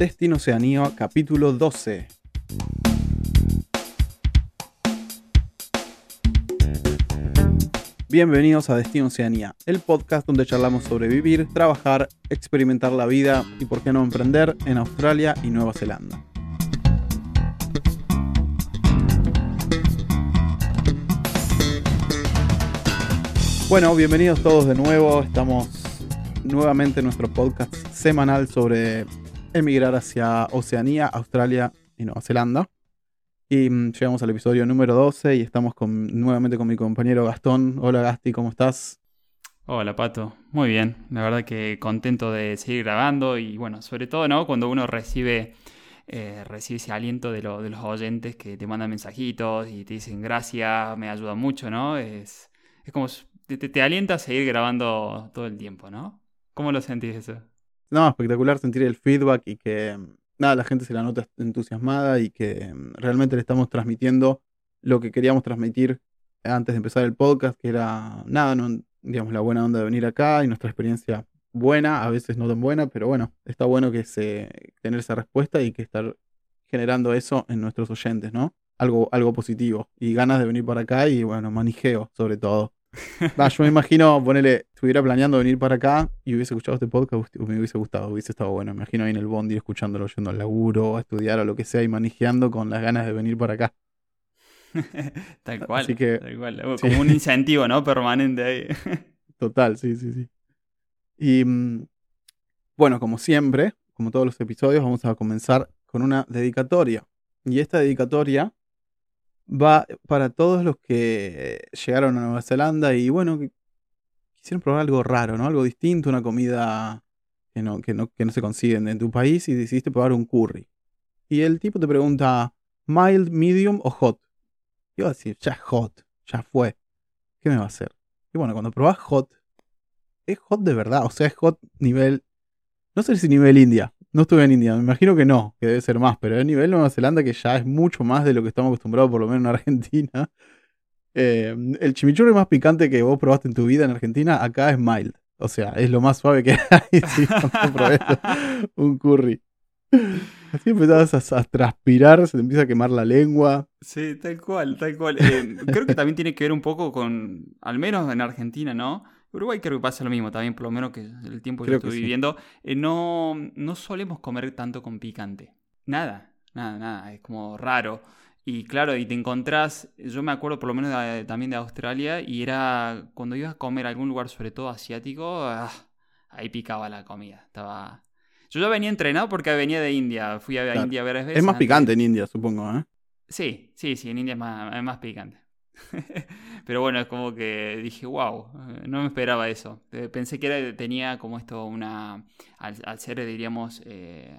Destino Oceanía, capítulo 12. Bienvenidos a Destino Oceanía, el podcast donde charlamos sobre vivir, trabajar, experimentar la vida y por qué no emprender en Australia y Nueva Zelanda. Bueno, bienvenidos todos de nuevo. Estamos nuevamente en nuestro podcast semanal sobre emigrar hacia Oceanía, Australia y Nueva Zelanda. Y mm, llegamos al episodio número 12 y estamos con, nuevamente con mi compañero Gastón. Hola Gasti, ¿cómo estás? Hola Pato, muy bien. La verdad que contento de seguir grabando y bueno, sobre todo ¿no? cuando uno recibe, eh, recibe ese aliento de, de, los oyentes que te mandan mensajitos y te dicen gracias, me ayuda mucho, ¿no? Es, es como te, alienta a seguir grabando todo el tiempo, ¿no? ¿Cómo lo sentís eso? No, espectacular sentir el feedback y que nada, la gente se la nota entusiasmada y que mm, realmente le estamos transmitiendo lo que queríamos transmitir antes de empezar el podcast, que era nada, no, digamos, la buena onda de venir acá y nuestra experiencia buena, a veces no tan buena, pero bueno, está bueno que se tener esa respuesta y que estar generando eso en nuestros oyentes, ¿no? Algo, algo positivo y ganas de venir para acá y bueno, manijeo sobre todo yo me imagino, ponerle, estuviera planeando venir para acá y hubiese escuchado este podcast, me hubiese gustado, hubiese estado bueno. Me imagino ahí en el bondi escuchándolo, yendo al laburo, a estudiar o lo que sea y manejando con las ganas de venir para acá. tal cual, tal cual. Como un incentivo, ¿no? Permanente ahí. Total, sí, sí, sí. Y mm, bueno, como siempre, como todos los episodios, vamos a comenzar con una dedicatoria. Y esta dedicatoria va para todos los que llegaron a Nueva Zelanda y bueno, quisieron probar algo raro, ¿no? Algo distinto, una comida que no, que no, que no se consigue en tu país y decidiste probar un curry. Y el tipo te pregunta, mild, medium o hot. Y vas a decir, ya hot, ya fue. ¿Qué me va a hacer? Y bueno, cuando probás hot, es hot de verdad, o sea, es hot nivel, no sé si nivel India, no estuve en India, me imagino que no, que debe ser más, pero a nivel Nueva Zelanda que ya es mucho más de lo que estamos acostumbrados, por lo menos en Argentina. Eh, el chimichurri más picante que vos probaste en tu vida en Argentina, acá es mild. O sea, es lo más suave que hay si un curry. Así empezabas a, transpirar, se te empieza a quemar la lengua. Sí, tal cual, tal cual. Eh, creo que también tiene que ver un poco con, al menos en Argentina, ¿no? Uruguay creo que pasa lo mismo también, por lo menos que el tiempo que estoy viviendo. Eh, no, no solemos comer tanto con picante. Nada, nada, nada. Es como raro. Y claro, y te encontrás, yo me acuerdo por lo menos también de Australia, y era cuando ibas a comer a algún lugar, sobre todo asiático, ah, ahí picaba la comida. Estaba. Yo ya venía entrenado porque venía de India. Fui a India varias veces. Es más picante en India, supongo, ¿eh? Sí, sí, sí, en India es más, es más picante. Pero bueno, es como que dije, wow, eh, no me esperaba eso. Eh, pensé que era, tenía como esto una, al, ser, diríamos, eh,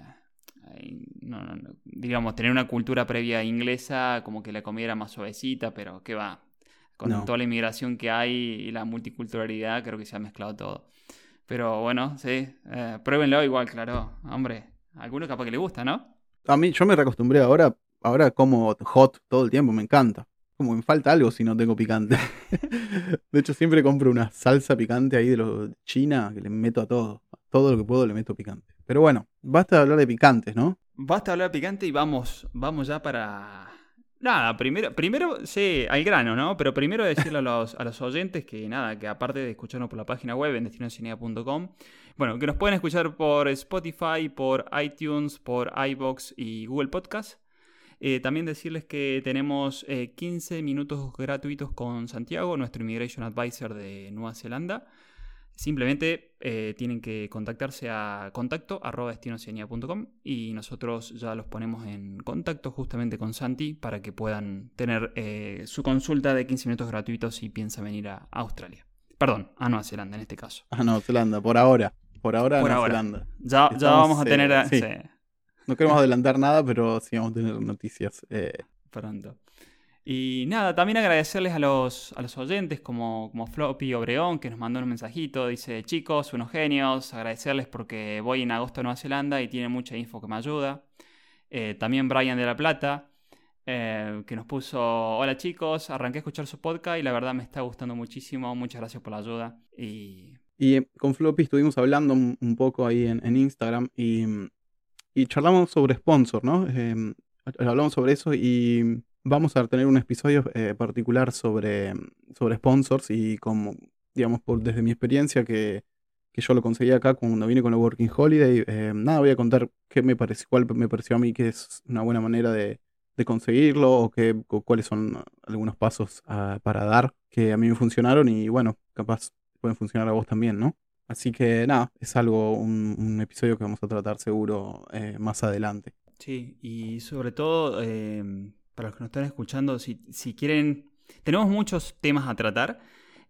digamos, tener una cultura previa inglesa, como que la comida era más suavecita, pero qué va. Con toda la inmigración que hay y la multiculturalidad, creo que se ha mezclado todo. Pero bueno, sí, pruébenlo igual, claro. Hombre, a alguno capaz que le gusta, ¿no? A mí, yo me reacostumbré ahora, ahora como hot todo el tiempo, me encanta como me falta algo si no tengo picante. de hecho, siempre compro una salsa picante ahí de los China que le meto a todo. A todo lo que puedo le meto picante. Pero bueno, basta de hablar de picantes, ¿no? Basta de hablar de picante y vamos, vamos ya para. Nada, primero, primero, sí, al grano, ¿no? Pero primero decirle a los, a los oyentes que nada, que aparte de escucharnos por la página web en destinocinea.com, bueno, que nos pueden escuchar por Spotify, por iTunes, por iBox y Google Podcast. Eh, también decirles que tenemos 15 eh, minutos gratuitos con Santiago, nuestro Immigration Advisor de Nueva Zelanda. Simplemente eh, tienen que contactarse a contacto y nosotros ya los ponemos en contacto justamente con Santi para que puedan tener su consulta de 15 minutos gratuitos si piensa venir a Australia. Perdón, a Nueva Zelanda en este caso. A Nueva Zelanda, por ahora. Por ahora, por Nueva Zelanda. Ya, ya vamos a tener... No queremos adelantar nada, pero sí vamos a tener noticias eh. pronto. Y nada, también agradecerles a los, a los oyentes como, como Floppy Obreón, que nos mandó un mensajito. Dice, chicos, unos genios, agradecerles porque voy en agosto a Nueva Zelanda y tiene mucha info que me ayuda. Eh, también Brian de la Plata, eh, que nos puso, hola chicos, arranqué a escuchar su podcast y la verdad me está gustando muchísimo. Muchas gracias por la ayuda. Y, con Floppy estuvimos hablando un, poco ahí en, en Instagram y y charlamos sobre sponsor, ¿no? Em, hablamos sobre eso y vamos a tener un episodio eh, particular sobre, sobre sponsors y como, digamos, por, desde mi experiencia que, que yo lo conseguí acá cuando vine con el Working Holiday, em, nada, voy a contar qué me pareció, cuál me pareció a mí que es una buena manera de, de conseguirlo o, qué, cuáles son algunos pasos ah, para dar que a mí me funcionaron y bueno, capaz pueden funcionar a vos también, ¿no? Así que nada, es algo, un, episodio que vamos a tratar seguro eh, más adelante. Sí, y sobre todo, em, para los que nos están escuchando, si, si quieren, tenemos muchos temas a tratar.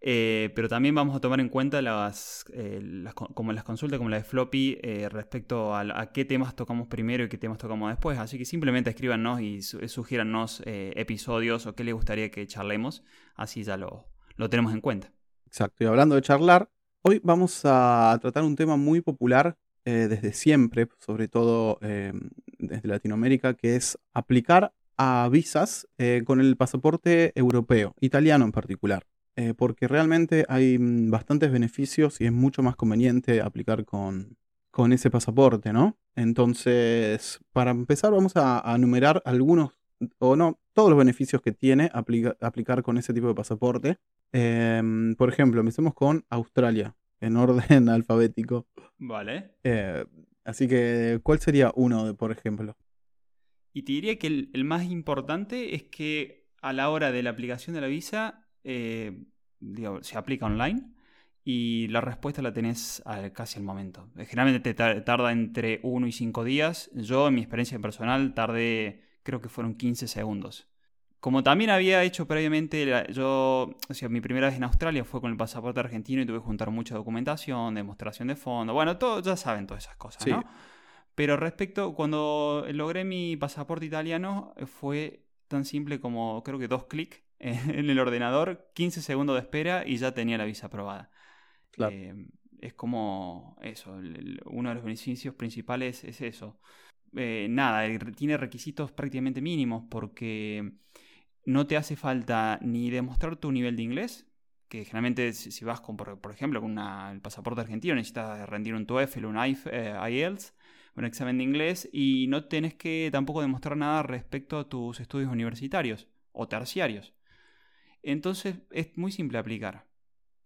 Eh, pero también vamos a tomar en cuenta las, eh, como las consultas como la de Floppy respecto a, qué temas tocamos primero y qué temas tocamos después. Así que simplemente escríbanos y su, sugiérannos episodios o qué les gustaría que charlemos. Así ya lo, lo tenemos en cuenta. Exacto. Y hablando de charlar, hoy vamos a tratar un tema muy popular desde siempre, sobre todo desde Latinoamérica, que es aplicar a visas con el pasaporte europeo, italiano en particular. Eh, porque realmente hay mm, bastantes beneficios y es mucho más conveniente aplicar con, con ese pasaporte, ¿no? Entonces, para empezar, vamos a, enumerar algunos, o no, todos los beneficios que tiene aplicar con ese tipo de pasaporte. Em, por ejemplo, empecemos con Australia, en orden alfabético. Vale. Eh, así que, ¿cuál sería uno, de, por ejemplo? Y te diría que el, el más importante es que a la hora de la aplicación de la visa eh, se aplica online y la respuesta la tenés casi al momento. Eh, generalmente te tarda entre 1 y 5 días. Yo, en mi experiencia personal, tardé, creo que fueron 15 segundos. Como también había hecho previamente, yo, o sea, mi primera vez en Australia fue con el pasaporte argentino y tuve que juntar mucha documentación, demostración de fondo, bueno, todo, ya saben todas esas cosas, ¿no? Pero respecto, cuando logré mi pasaporte italiano, fue tan simple como creo que dos clics en el ordenador, 15 segundos de espera y ya tenía la visa aprobada. Eh, es como eso, uno de los beneficios principales es eso. Eh, nada, tiene requisitos prácticamente mínimos porque no te hace falta ni demostrar tu nivel de inglés, que generalmente si vas con, por, ejemplo, con el pasaporte argentino necesitas rendir un TOEFL, un IELTS, un examen de inglés, y no tienes que tampoco demostrar nada respecto a tus estudios universitarios o terciarios. Entonces es muy simple aplicar.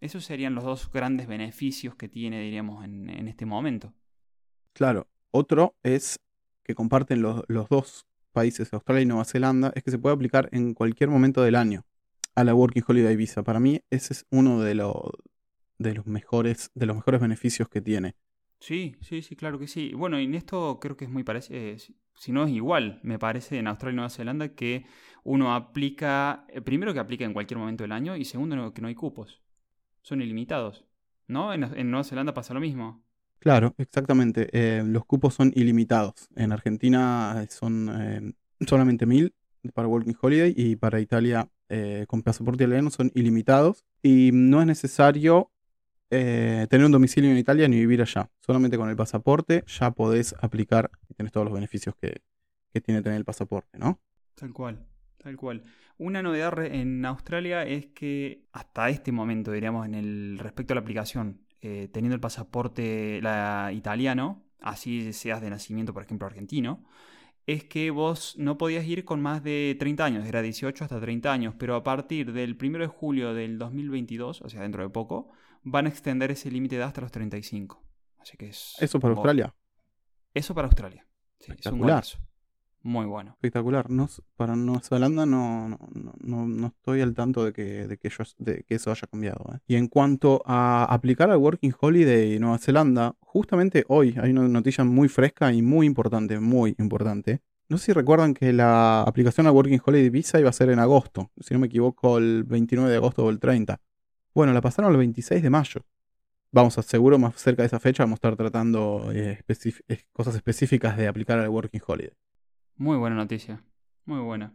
Esos serían los dos grandes beneficios que tiene, diríamos, en, este momento. Claro. Otro es que comparten los, dos países, Australia y Nueva Zelanda, es que se puede aplicar en cualquier momento del año a la Working Holiday Visa. Para mí ese es uno de, de, los, mejores, de los mejores beneficios que tiene. Sí, sí, sí, claro que sí. Bueno, y en esto creo que es muy parecido, eh, si no es igual, me parece, en Australia y Nueva Zelanda, que uno aplica, eh, primero que aplica en cualquier momento del año y segundo que no hay cupos. Son ilimitados. ¿No? En, Nueva Zelanda pasa lo mismo. Claro, exactamente. Eh, los cupos son ilimitados. En Argentina son solamente mil para Working Holiday y para Italia con pasaporte italiano son ilimitados. Y no es necesario eh, tener un domicilio en Italia ni vivir allá. Solamente con el pasaporte ya podés aplicar y tenés todos los beneficios que, tiene tener el pasaporte, ¿no? Tal cual, tal cual. Una novedad en Australia es que hasta este momento, diríamos, en el respecto a la aplicación, eh, teniendo el pasaporte italiano, así seas de nacimiento, por ejemplo, argentino, es que vos no podías ir con más de 30 años, era 18 hasta 30 años, pero a partir del 1 de julio del 2022, o sea, dentro de poco, van a extender ese límite de hasta los 35. Así que es... ¿Eso para Australia? Eso para Australia. Espectacular. Muy bueno. Espectacular. No, para Nueva Zelanda no, no, no, estoy al tanto de que, de que, eso haya cambiado. ¿eh? Y en cuanto a aplicar al Working Holiday Nueva Zelanda, justamente hoy hay una noticia muy fresca y muy importante, muy importante. No sé si recuerdan que la aplicación al Working Holiday Visa iba a ser en agosto, si no me equivoco, el 29 de agosto o el 30. Bueno, la pasaron el 26 de mayo. Vamos a seguro más cerca de esa fecha vamos a estar tratando eh, cosas específicas de aplicar al Working Holiday. Muy buena noticia, muy buena.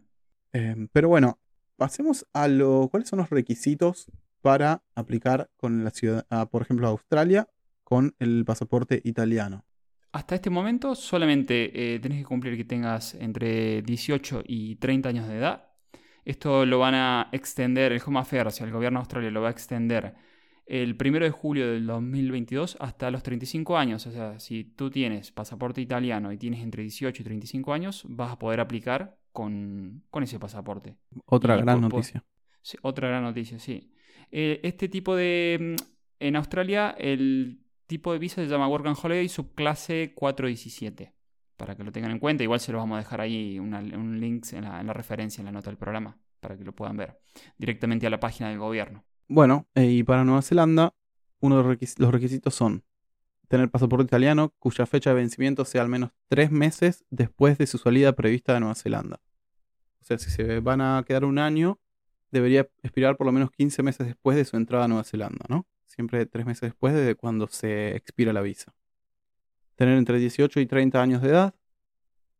Em, pero bueno, pasemos a lo. ¿Cuáles son los requisitos para aplicar con la ciudad, por ejemplo, a Australia con el pasaporte italiano? Hasta este momento solamente eh, tenés que cumplir que tengas entre 18 y 30 años de edad. Esto lo van a extender, el Home Affairs, el gobierno australiano lo va a extender el 1 de julio del 2022 hasta los 35 años. O sea, si tú tienes pasaporte italiano y tienes entre 18 y 35 años, vas a poder aplicar con, ese pasaporte. Otra gran noticia. Sí, otra gran noticia, sí. Eh, este tipo de... Mm, en Australia el tipo de visa se llama Work and Holiday subclase 417. Para que lo tengan en cuenta. Igual se los vamos a dejar ahí un link en la, en la referencia, en la nota del programa, para que lo puedan ver directamente a la página del gobierno. Bueno, eh, y para Nueva Zelanda, uno de los requisitos son tener pasaporte italiano cuya fecha de vencimiento sea al menos tres meses después de su salida prevista de Nueva Zelanda. O sea, si se van a quedar un año, debería expirar por lo menos 15 meses después de su entrada a Nueva Zelanda, ¿no? Siempre tres meses después de cuando se expira la visa. Tener entre 18 y 30 años de edad.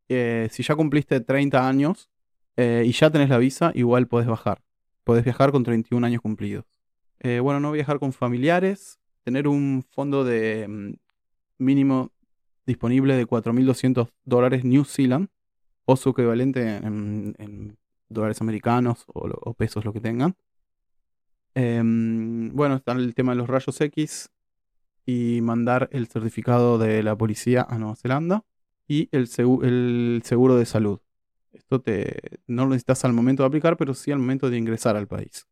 Eh, si ya cumpliste 30 años eh, y ya tenés la visa, igual podés bajar. Podés viajar con 31 años cumplidos. Eh, bueno, no viajar con familiares, tener un fondo de mm, mínimo disponible de 4.200 dólares New Zealand o su equivalente en, dólares americanos o, pesos, lo que tengan. Em, bueno, está el tema de los rayos X y mandar el certificado de la policía a Nueva Zelanda y el, el seguro de salud. Esto te, no lo necesitas al momento de aplicar, pero sí al momento de ingresar al país.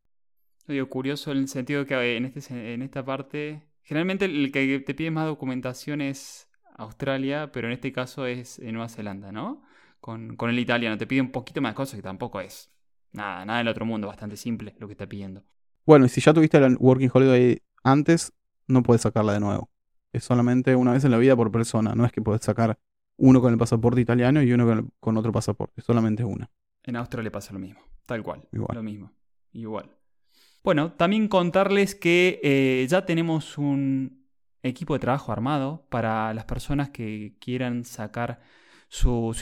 Digo, curioso en el sentido que en, este, en esta parte, generalmente el que te pide más documentación es Australia, pero en este caso es Nueva Zelanda, ¿no? Con, con, el italiano te pide un poquito más cosas que tampoco es nada, nada del otro mundo, bastante simple lo que está pidiendo. Bueno, y si ya tuviste la Working Holiday antes, no puedes sacarla de nuevo. Es solamente una vez en la vida por persona, no es que puedes sacar uno con el pasaporte italiano y uno con, con otro pasaporte, solamente una. En Australia pasa lo mismo, tal cual, igual. lo mismo, igual. Bueno, también contarles que eh, ya tenemos un equipo de trabajo armado para las personas que quieran sacar su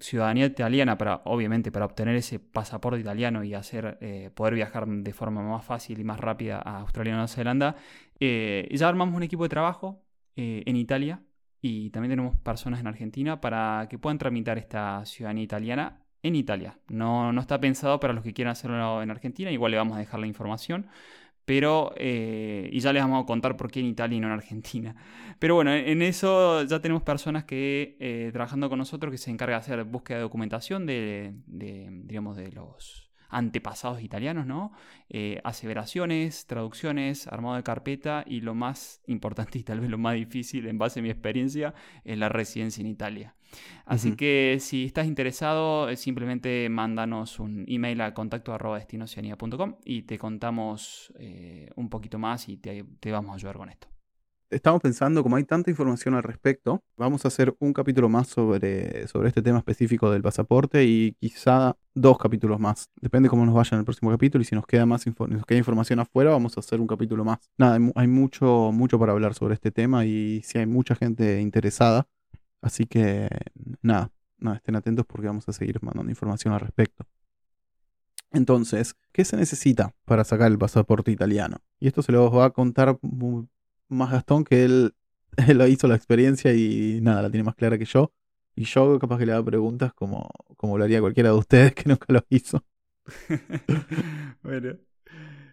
ciudadanía italiana para, obviamente, para obtener ese pasaporte italiano y hacer eh, poder viajar de forma más fácil y más rápida a Australia y Nueva Zelanda. Eh, ya armamos un equipo de trabajo en Italia y también tenemos personas en Argentina para que puedan tramitar esta ciudadanía italiana en Italia. No, no está pensado para los que quieran hacerlo en Argentina, igual le vamos a dejar la información. Pero, eh, y ya les vamos a contar por qué en Italia y no en Argentina. Pero bueno, en eso ya tenemos personas que eh, trabajando con nosotros que se encargan de hacer búsqueda de documentación de, digamos, de los antepasados italianos, ¿no? Eh, aseveraciones, traducciones, armado de carpeta y lo más importante y tal vez lo más difícil en base a mi experiencia es la residencia en Italia. Así que si estás interesado, eh, simplemente mándanos un email a contacto y te contamos eh, un poquito más y te vamos a ayudar con esto estamos pensando, como hay tanta información al respecto, vamos a hacer un capítulo más sobre, sobre este tema específico del pasaporte y quizá dos capítulos más. Depende cómo nos vaya en el próximo capítulo y si nos queda más nos queda información afuera, vamos a hacer un capítulo más. Nada, hay, mucho, mucho para hablar sobre este tema y si hay mucha gente interesada. Así que nada, nada, estén atentos porque vamos a seguir mandando información al respecto. Entonces, ¿qué se necesita para sacar el pasaporte italiano? Y esto se lo va a contar más Gastón que él, lo hizo la experiencia y nada, la tiene más clara que yo. Y yo capaz que le hago preguntas como, como lo haría cualquiera de ustedes que nunca lo hizo. bueno,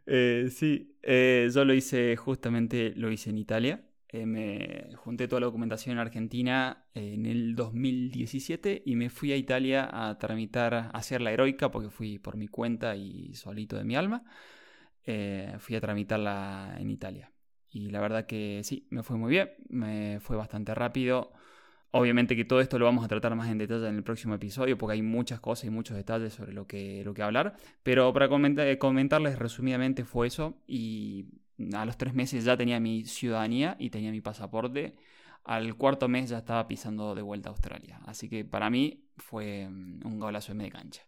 eh, sí, eh, yo lo hice justamente, lo hice en Italia. Eh, me junté toda la documentación en Argentina en el 2017 y me fui a Italia a tramitar, a hacer la heroica porque fui por mi cuenta y solito de mi alma. fui a tramitarla en Italia. Y la verdad que sí, me fue muy bien, me fue bastante rápido. Obviamente que todo esto lo vamos a tratar más en detalle en el próximo episodio porque hay muchas cosas y muchos detalles sobre lo que, lo que hablar. Pero para comentar, comentarles resumidamente fue eso y a los tres meses ya tenía mi ciudadanía y tenía mi pasaporte. Al cuarto mes ya estaba pisando de vuelta a Australia. Así que para mí fue mm, un golazo en media cancha.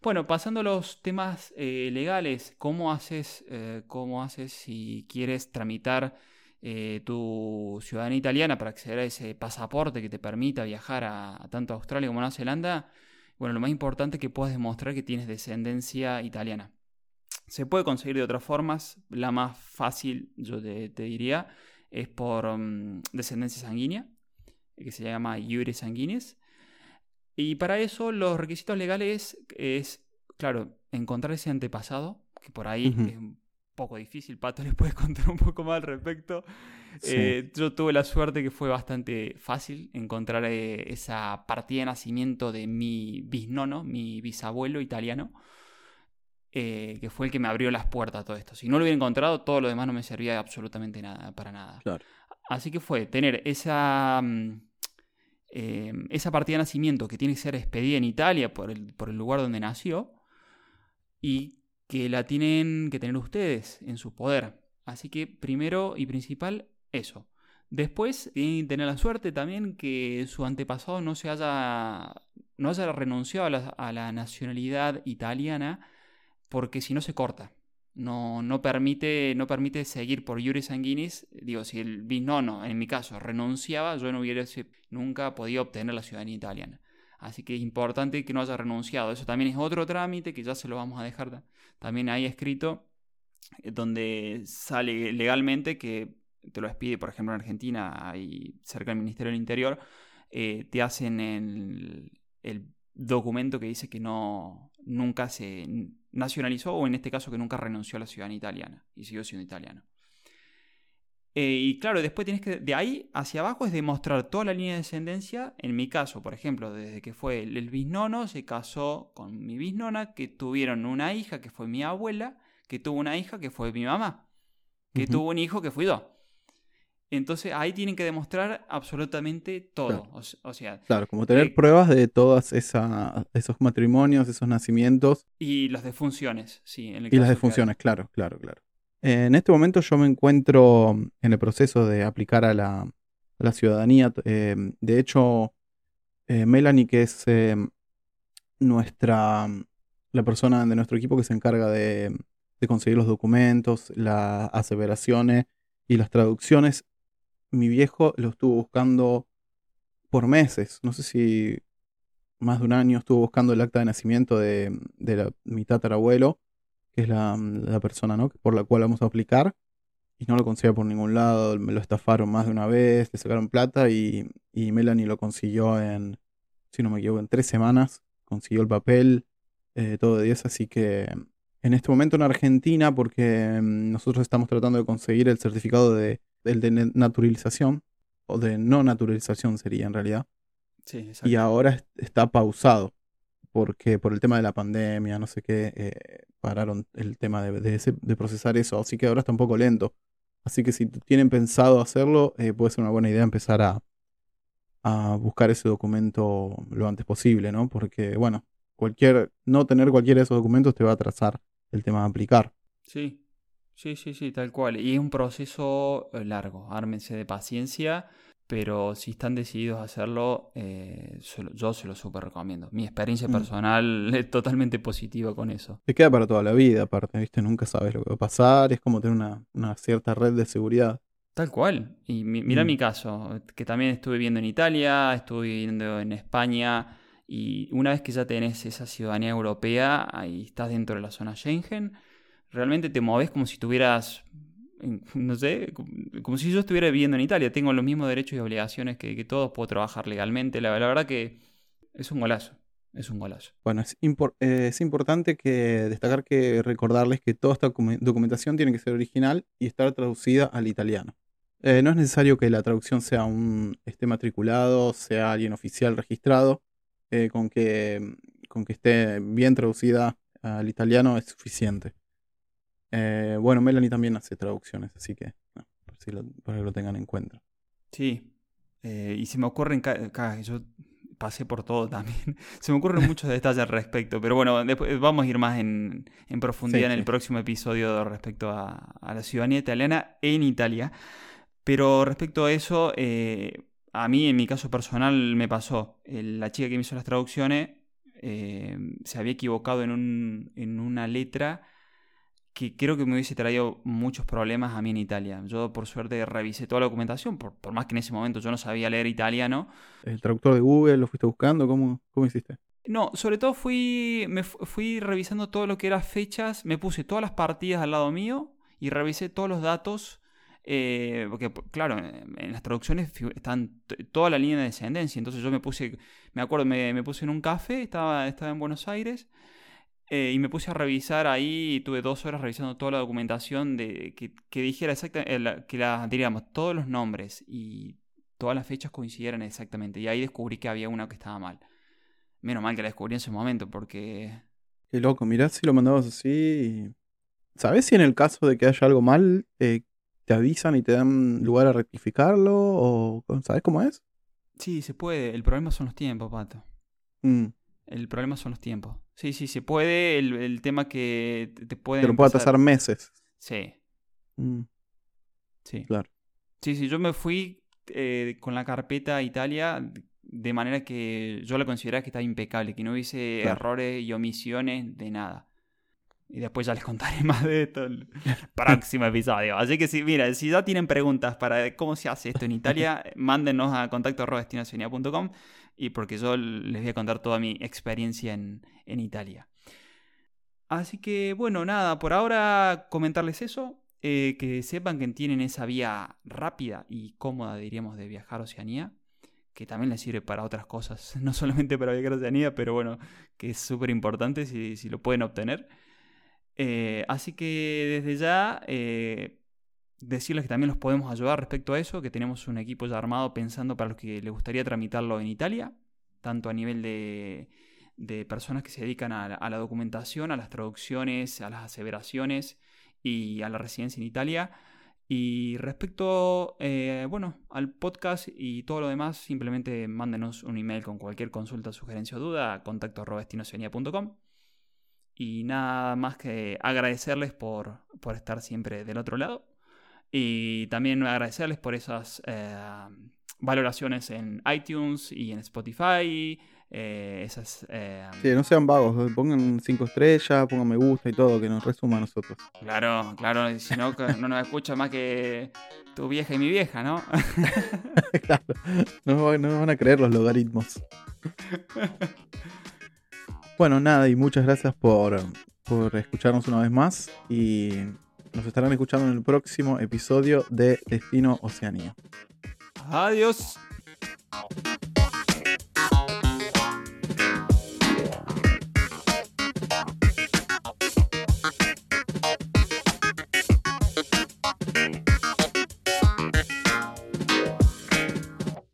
Bueno, pasando a los temas eh, legales, ¿cómo haces, eh, ¿cómo haces si quieres tramitar eh, tu ciudadanía italiana para acceder a ese pasaporte que te permita viajar a, tanto a Australia como a Nueva Zelanda? Bueno, lo más importante es que puedas demostrar que tienes descendencia italiana. Se puede conseguir de otras formas. La más fácil, yo te, diría, es por mm, descendencia sanguínea, que se llama iure sanguinis. Y para eso los requisitos legales es, claro, encontrar ese antepasado, que por ahí poco difícil. Pato les puede contar un poco más al respecto. Eh, yo tuve la suerte que fue bastante fácil encontrar eh, esa partida de nacimiento de mi bisnono, mi bisabuelo italiano, eh, que fue el que me abrió las puertas a todo esto. Si no lo hubiera encontrado, todo lo demás no me servía absolutamente nada, para nada. Así que fue tener esa, mm, esa partida de nacimiento que tiene que ser expedida en Italia por el, por el lugar donde nació y que la tienen que tener ustedes en su poder. Así que primero y principal eso. Después tienen que tener la suerte también que su antepasado no se haya, no haya renunciado a la, nacionalidad italiana porque si no se corta. No, no, permite, no permite seguir por Yuri Sanguinis. Digo, si el bisnono, en mi caso, renunciaba, yo no hubiera nunca podido obtener la ciudadanía italiana. Así que es importante que no haya renunciado. Eso también es otro trámite que ya se lo vamos a dejar también ahí escrito, eh, donde sale legalmente que te lo expide, por ejemplo, en Argentina y cerca del Ministerio del Interior, eh, te hacen el, documento que dice que no nunca se nacionalizó o en este caso que nunca renunció a la ciudadanía italiana y siguió siendo italiano. Eh, y claro, después tienes que, de ahí hacia abajo es demostrar toda la línea de descendencia. En mi caso, por ejemplo, desde que fue el, el bisnono, se casó con mi bisnona, que tuvieron una hija que fue mi abuela, que tuvo una hija que fue mi mamá, que tuvo un hijo que fui yo. Entonces ahí tienen que demostrar absolutamente todo. Claro, o, sea, claro como tener eh, pruebas de todos esos matrimonios, esos nacimientos. Y las defunciones, sí. En el y las defunciones, claro, claro, claro. en este momento yo me encuentro en el proceso de aplicar a la, ciudadanía. Eh, de hecho, eh, Melanie, que es nuestra, la persona de nuestro equipo que se encarga de, de conseguir los documentos, las aseveraciones y las traducciones, mi viejo lo estuvo buscando por meses. No sé si más de un año estuvo buscando el acta de nacimiento de, mi tatarabuelo, que es la, persona ¿no? por la cual vamos a aplicar. Y no lo conseguía por ningún lado, me lo estafaron más de una vez, le sacaron plata y, y Melanie lo consiguió en, si no me equivoco, en tres semanas. Consiguió el papel, eh, todo de 10, así que en este momento en Argentina, porque mm, nosotros estamos tratando de conseguir el certificado de el de naturalización, o de no naturalización sería en realidad. Sí, y ahora está pausado, porque por el tema de la pandemia, no sé qué, eh, pararon el tema de, de, procesar eso, así que ahora está un poco lento. Así que si tienen pensado hacerlo, eh, puede ser una buena idea empezar a, a buscar ese documento lo antes posible, ¿no? Porque, bueno, cualquier, no tener cualquiera de esos documentos te va a atrasar el tema de aplicar. Sí, Sí, sí, sí, tal cual. Y es un proceso eh, largo. Ármense de paciencia, pero si están decididos a hacerlo, eh, yo se lo súper recomiendo. Mi experiencia mm. personal es totalmente positiva con eso. Te queda para toda la vida, aparte, ¿viste? Nunca sabes lo que va a pasar. Es como tener una, cierta red de seguridad. Tal cual. Y mira mm. mi caso, que también estuve viviendo en Italia, estuve viviendo en España. Y una vez que ya tenés esa ciudadanía europea, ahí estás dentro de la zona Schengen realmente te mueves como si estuvieras, no sé, como si yo estuviera viviendo en Italia. Tengo los mismos derechos y obligaciones que, todos, puedo trabajar legalmente. La, verdad que es un golazo. Es un golazo. Bueno, es, eh, es importante que destacar que recordarles que toda esta documentación tiene que ser original y estar traducida al italiano. Eh, no es necesario que la traducción sea un esté matriculado, sea alguien oficial registrado, eh, con, que, con que esté bien traducida al italiano es suficiente. Eh, bueno, Melanie también hace traducciones, así que para que lo tengan en cuenta. Sí, eh, y se me ocurren, yo pasé por todo también, se me ocurren muchos detalles al respecto, pero bueno, después vamos a ir más en, profundidad en el próximo episodio respecto a, la ciudadanía italiana en Italia. Pero respecto a eso, eh, a mí en mi caso personal me pasó, la chica que me hizo las traducciones se había equivocado en, un, en una letra que creo que me hubiese traído muchos problemas a mí en Italia. Yo por suerte revisé toda la documentación, por, más que en ese momento yo no sabía leer italiano. ¿El traductor de Google lo fuiste buscando? ¿Cómo, cómo hiciste? No, sobre todo fui, me fui revisando todo lo que era fechas, me puse todas las partidas al lado mío y revisé todos los datos, eh, porque claro, en las traducciones están toda la línea de descendencia, entonces yo me puse, me acuerdo, me, me puse en un café, estaba, estaba en Buenos Aires Eh, y me puse a revisar ahí, y tuve dos horas revisando toda la documentación de que, que dijera exactamente, que la, diríamos, todos los nombres y todas las fechas coincidieran exactamente. Y ahí descubrí que había una que estaba mal. Menos mal que la descubrí en ese momento, porque... Qué loco, mirá si lo mandabas así. ¿Sabes si en el caso de que haya algo mal, eh, te avisan y te dan lugar a rectificarlo? ¿O sabes cómo es? Sí, se puede. El problema son los tiempos, Pato. Mm. El problema son los tiempos. Sí, sí, se puede. El, tema que te puede. Pero puede pasar meses. Sí. Mm. Sí. Claro. Sí, sí, yo me fui eh, con la carpeta Italia de manera que yo la consideraba que estaba impecable, que no hubiese errores y omisiones de nada. Y después ya les contaré más de esto en el próximo episodio. Así que si, mira, si ya tienen preguntas para cómo se hace esto en Italia, mándenos a contacto y porque yo les voy a contar toda mi experiencia en, en Italia. Así que bueno, nada, por ahora comentarles eso. Eh, que sepan que tienen esa vía rápida y cómoda, diríamos, de viajar a Oceanía, que también les sirve para otras cosas, no solamente para viajar a Oceanía, pero bueno, que es súper importante si, si, lo pueden obtener. Eh, así que desde ya, eh, decirles que también los podemos ayudar respecto a eso, que tenemos un equipo ya armado pensando para los que les gustaría tramitarlo en Italia, tanto a nivel de, de personas que se dedican a, la documentación, a las traducciones, a las aseveraciones y a la residencia en Italia. Y respecto, eh, bueno, al podcast y todo lo demás, simplemente mándenos un email con cualquier consulta, sugerencia o duda a contacto Y nada más que agradecerles por, por, estar siempre del otro lado. Y también agradecerles por esas eh, valoraciones en iTunes y en Spotify, eh, esas, eh, sí, no sean vagos, pongan cinco estrellas, pongan me gusta y todo, que nos resuma a nosotros. Claro, claro, si no, no nos escucha más que tu vieja y mi vieja, ¿no? claro, no, nos van a creer los logaritmos. bueno, nada, y muchas gracias por, por escucharnos una vez más y nos estarán escuchando en el próximo episodio de Destino Oceanía. Adiós.